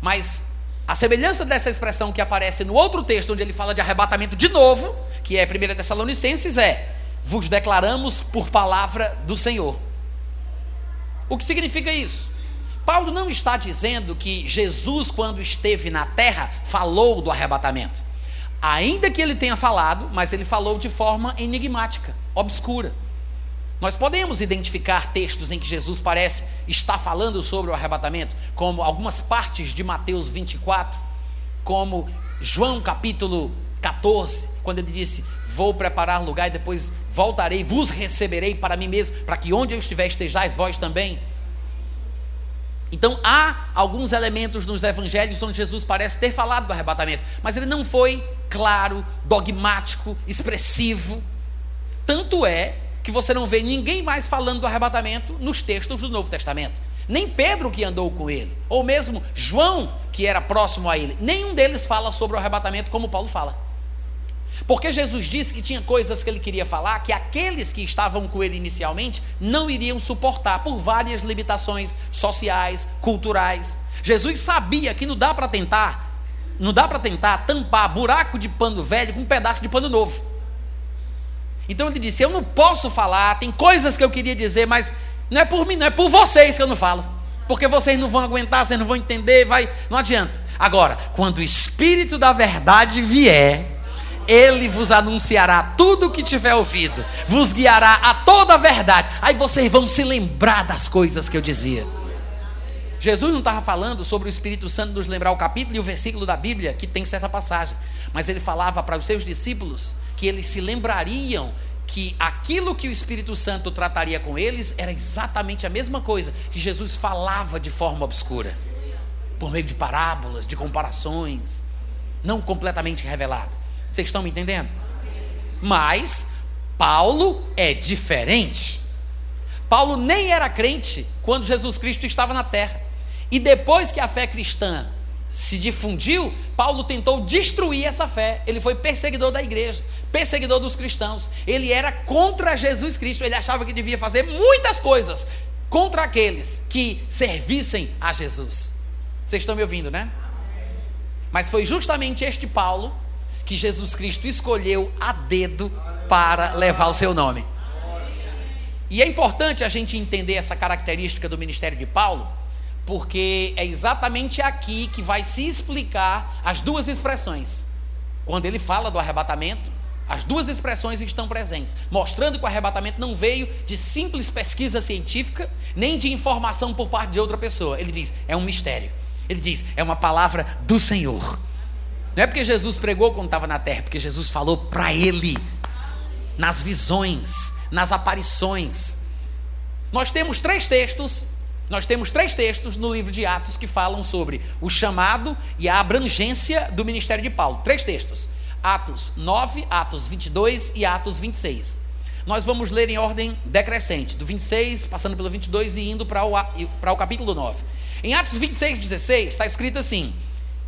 [SPEAKER 1] mas a semelhança dessa expressão que aparece no outro texto, onde ele fala de arrebatamento de novo, que é 1 Tessalonicenses, é: vos declaramos por palavra do Senhor. O que significa isso? Paulo não está dizendo que Jesus, quando esteve na terra, falou do arrebatamento. Ainda que ele tenha falado, mas ele falou de forma enigmática, obscura. Nós podemos identificar textos em que Jesus parece estar falando sobre o arrebatamento, como algumas partes de Mateus 24, como João capítulo 14, quando ele disse: Vou preparar lugar e depois voltarei, vos receberei para mim mesmo, para que onde eu estiver estejais vós também. Então há alguns elementos nos evangelhos onde Jesus parece ter falado do arrebatamento, mas ele não foi claro, dogmático, expressivo. Tanto é que você não vê ninguém mais falando do arrebatamento nos textos do Novo Testamento. Nem Pedro que andou com ele, ou mesmo João que era próximo a ele, nenhum deles fala sobre o arrebatamento como Paulo fala. Porque Jesus disse que tinha coisas que ele queria falar que aqueles que estavam com ele inicialmente não iriam suportar por várias limitações sociais, culturais. Jesus sabia que não dá para tentar, não dá para tentar tampar buraco de pano velho com um pedaço de pano novo. Então ele disse: Eu não posso falar, tem coisas que eu queria dizer, mas não é por mim, não é por vocês que eu não falo. Porque vocês não vão aguentar, vocês não vão entender, vai, não adianta. Agora, quando o Espírito da verdade vier, ele vos anunciará tudo o que tiver ouvido, vos guiará a toda a verdade. Aí vocês vão se lembrar das coisas que eu dizia. Jesus não estava falando sobre o Espírito Santo nos lembrar o capítulo e o versículo da Bíblia que tem certa passagem, mas ele falava para os seus discípulos que eles se lembrariam que aquilo que o Espírito Santo trataria com eles era exatamente a mesma coisa que Jesus falava de forma obscura, por meio de parábolas, de comparações, não completamente revelado. Vocês estão me entendendo? Mas Paulo é diferente. Paulo nem era crente quando Jesus Cristo estava na terra. E depois que a fé cristã se difundiu, Paulo tentou destruir essa fé. Ele foi perseguidor da igreja, perseguidor dos cristãos. Ele era contra Jesus Cristo. Ele achava que devia fazer muitas coisas contra aqueles que servissem a Jesus. Vocês estão me ouvindo, né? Mas foi justamente este Paulo que Jesus Cristo escolheu a dedo para levar o seu nome. E é importante a gente entender essa característica do ministério de Paulo porque é exatamente aqui que vai se explicar as duas expressões. Quando ele fala do arrebatamento, as duas expressões estão presentes, mostrando que o arrebatamento não veio de simples pesquisa científica, nem de informação por parte de outra pessoa. Ele diz, é um mistério. Ele diz, é uma palavra do Senhor. Não é porque Jesus pregou quando estava na terra, é porque Jesus falou para ele, nas visões, nas aparições. Nós temos três textos nós temos três textos no livro de Atos que falam sobre o chamado e a abrangência do ministério de Paulo. Três textos: Atos 9, Atos 22 e Atos 26. Nós vamos ler em ordem decrescente, do 26, passando pelo 22 e indo para o, para o capítulo 9. Em Atos 26, 16, está escrito assim: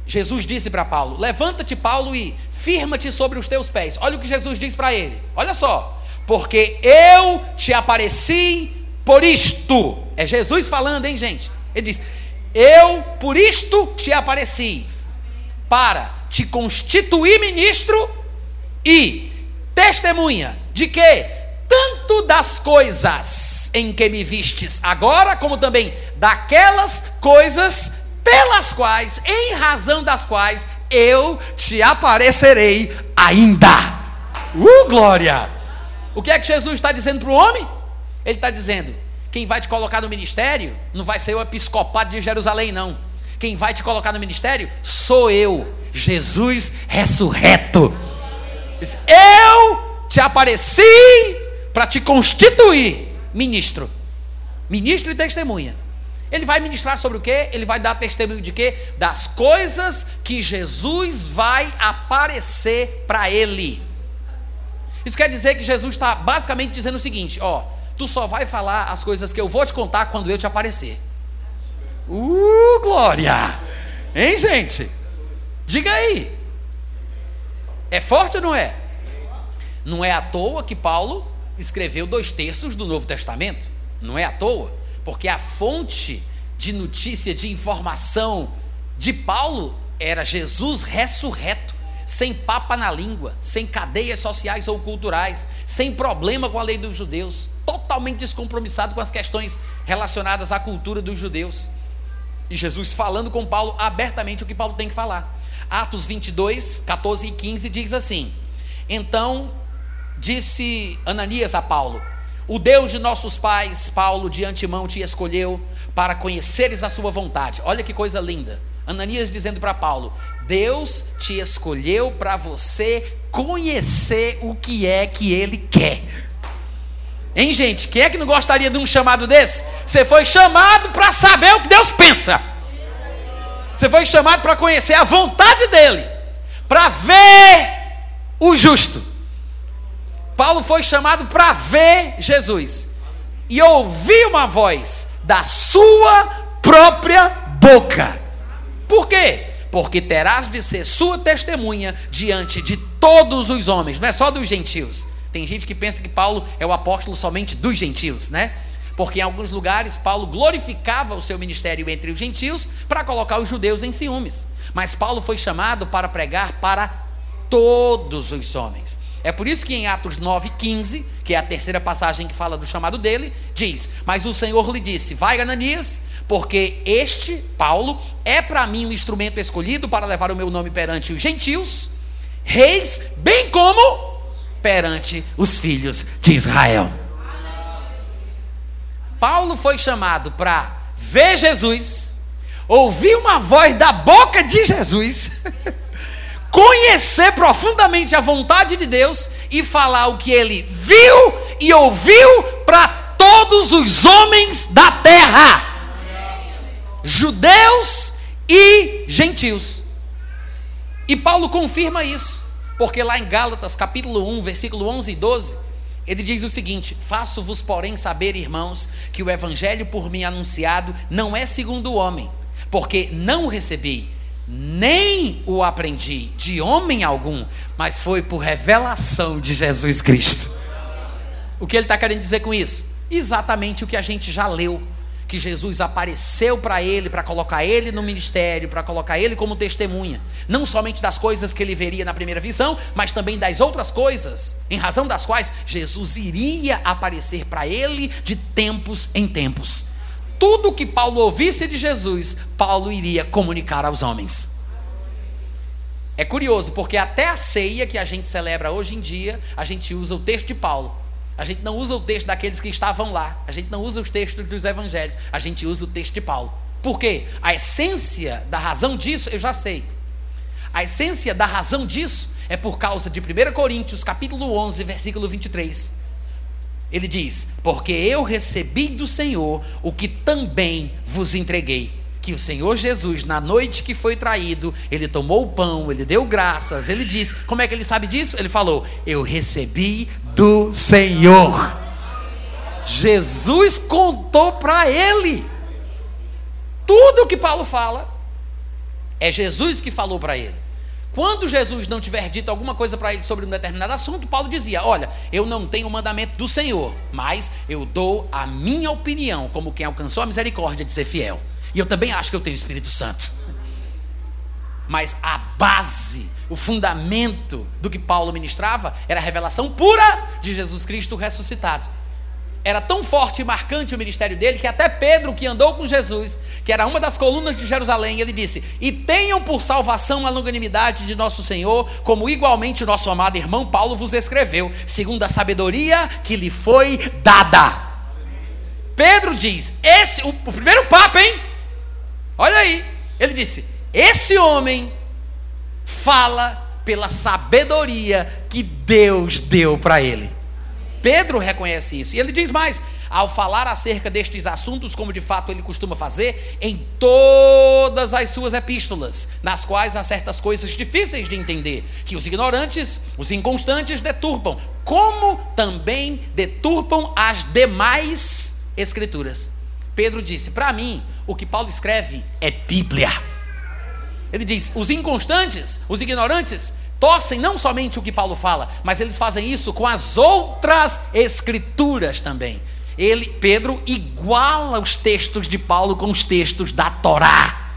[SPEAKER 1] Jesus disse para Paulo: Levanta-te, Paulo, e firma-te sobre os teus pés. Olha o que Jesus diz para ele: Olha só, porque eu te apareci por isto. É Jesus falando, hein, gente? Ele diz: Eu por isto te apareci, para te constituir ministro e testemunha de que tanto das coisas em que me vistes agora, como também daquelas coisas pelas quais, em razão das quais, eu te aparecerei ainda. Uh, glória! O que é que Jesus está dizendo para o homem? Ele está dizendo: quem vai te colocar no ministério não vai ser o episcopado de Jerusalém, não. Quem vai te colocar no ministério sou eu, Jesus ressurreto. Eu te apareci para te constituir ministro. Ministro e testemunha. Ele vai ministrar sobre o quê? Ele vai dar testemunho de quê? Das coisas que Jesus vai aparecer para ele. Isso quer dizer que Jesus está basicamente dizendo o seguinte: ó, tu só vai falar as coisas que eu vou te contar quando eu te aparecer. Uh, glória! Hein, gente? Diga aí. É forte ou não é? Não é à toa que Paulo escreveu dois terços do Novo Testamento. Não é à toa, porque a fonte de notícia, de informação de Paulo era Jesus ressurreto sem papa na língua, sem cadeias sociais ou culturais, sem problema com a lei dos judeus, totalmente descompromissado com as questões relacionadas à cultura dos judeus. E Jesus falando com Paulo abertamente o que Paulo tem que falar. Atos 22, 14 e 15 diz assim: Então disse Ananias a Paulo: O Deus de nossos pais, Paulo, de antemão te escolheu para conheceres a sua vontade. Olha que coisa linda. Ananias dizendo para Paulo: Deus te escolheu para você conhecer o que é que ele quer. Hein, gente? Quem é que não gostaria de um chamado desse? Você foi chamado para saber o que Deus pensa. Você foi chamado para conhecer a vontade dele, para ver o justo. Paulo foi chamado para ver Jesus e ouvir uma voz da sua própria boca. Por quê? Porque terás de ser sua testemunha diante de todos os homens, não é só dos gentios. Tem gente que pensa que Paulo é o apóstolo somente dos gentios, né? Porque em alguns lugares Paulo glorificava o seu ministério entre os gentios para colocar os judeus em ciúmes. Mas Paulo foi chamado para pregar para todos os homens. É por isso que em Atos 9,15, que é a terceira passagem que fala do chamado dele, diz: Mas o Senhor lhe disse: Vai, Ananias, porque este, Paulo, é para mim um instrumento escolhido para levar o meu nome perante os gentios, reis, bem como perante os filhos de Israel. Paulo foi chamado para ver Jesus, ouvir uma voz da boca de Jesus. conhecer profundamente a vontade de Deus e falar o que ele viu e ouviu para todos os homens da terra, judeus e gentios. E Paulo confirma isso, porque lá em Gálatas, capítulo 1, versículo 11 e 12, ele diz o seguinte: Faço-vos, porém, saber, irmãos, que o evangelho por mim anunciado não é segundo o homem, porque não o recebi nem o aprendi de homem algum, mas foi por revelação de Jesus Cristo. O que ele está querendo dizer com isso? Exatamente o que a gente já leu. Que Jesus apareceu para ele, para colocar ele no ministério, para colocar ele como testemunha, não somente das coisas que ele veria na primeira visão, mas também das outras coisas, em razão das quais Jesus iria aparecer para ele de tempos em tempos tudo que Paulo ouvisse de Jesus, Paulo iria comunicar aos homens. É curioso, porque até a ceia que a gente celebra hoje em dia, a gente usa o texto de Paulo. A gente não usa o texto daqueles que estavam lá. A gente não usa os textos dos evangelhos. A gente usa o texto de Paulo. Por quê? A essência da razão disso, eu já sei. A essência da razão disso é por causa de 1 Coríntios, capítulo 11, versículo 23 ele diz: Porque eu recebi do Senhor o que também vos entreguei. Que o Senhor Jesus, na noite que foi traído, ele tomou o pão, ele deu graças, ele disse: Como é que ele sabe disso? Ele falou: Eu recebi do Senhor. Jesus contou para ele. Tudo o que Paulo fala é Jesus que falou para ele. Quando Jesus não tiver dito alguma coisa para ele sobre um determinado assunto, Paulo dizia: Olha, eu não tenho o mandamento do Senhor, mas eu dou a minha opinião como quem alcançou a misericórdia de ser fiel. E eu também acho que eu tenho o Espírito Santo. Mas a base, o fundamento do que Paulo ministrava era a revelação pura de Jesus Cristo ressuscitado era tão forte e marcante o ministério dele que até Pedro, que andou com Jesus, que era uma das colunas de Jerusalém, ele disse: E tenham por salvação a longanimidade de nosso Senhor, como igualmente o nosso amado irmão Paulo vos escreveu, segundo a sabedoria que lhe foi dada. Pedro diz: Esse, o, o primeiro Papa, hein? Olha aí, ele disse: Esse homem fala pela sabedoria que Deus deu para ele. Pedro reconhece isso. E ele diz mais: ao falar acerca destes assuntos, como de fato ele costuma fazer, em todas as suas epístolas, nas quais há certas coisas difíceis de entender, que os ignorantes, os inconstantes deturpam, como também deturpam as demais escrituras. Pedro disse: para mim, o que Paulo escreve é Bíblia. Ele diz: os inconstantes, os ignorantes, torcem não somente o que Paulo fala, mas eles fazem isso com as outras escrituras também. Ele, Pedro, iguala os textos de Paulo com os textos da Torá.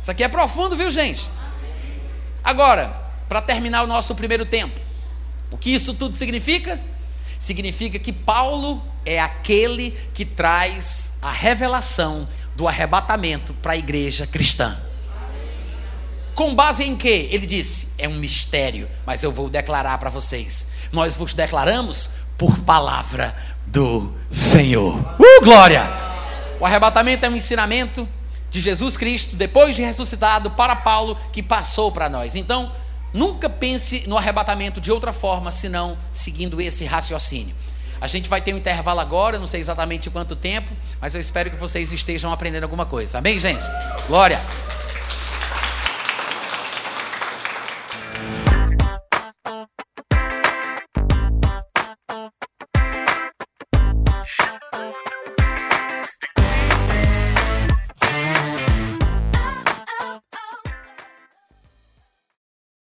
[SPEAKER 1] Isso aqui é profundo, viu, gente? Agora, para terminar o nosso primeiro tempo, o que isso tudo significa? Significa que Paulo é aquele que traz a revelação do arrebatamento para a igreja cristã. Com base em que? Ele disse: é um mistério, mas eu vou declarar para vocês. Nós vos declaramos por palavra do Senhor. Uh, glória! O arrebatamento é um ensinamento de Jesus Cristo, depois de ressuscitado, para Paulo, que passou para nós. Então, nunca pense no arrebatamento de outra forma, senão seguindo esse raciocínio. A gente vai ter um intervalo agora, não sei exatamente quanto tempo, mas eu espero que vocês estejam aprendendo alguma coisa. Amém, gente? Glória!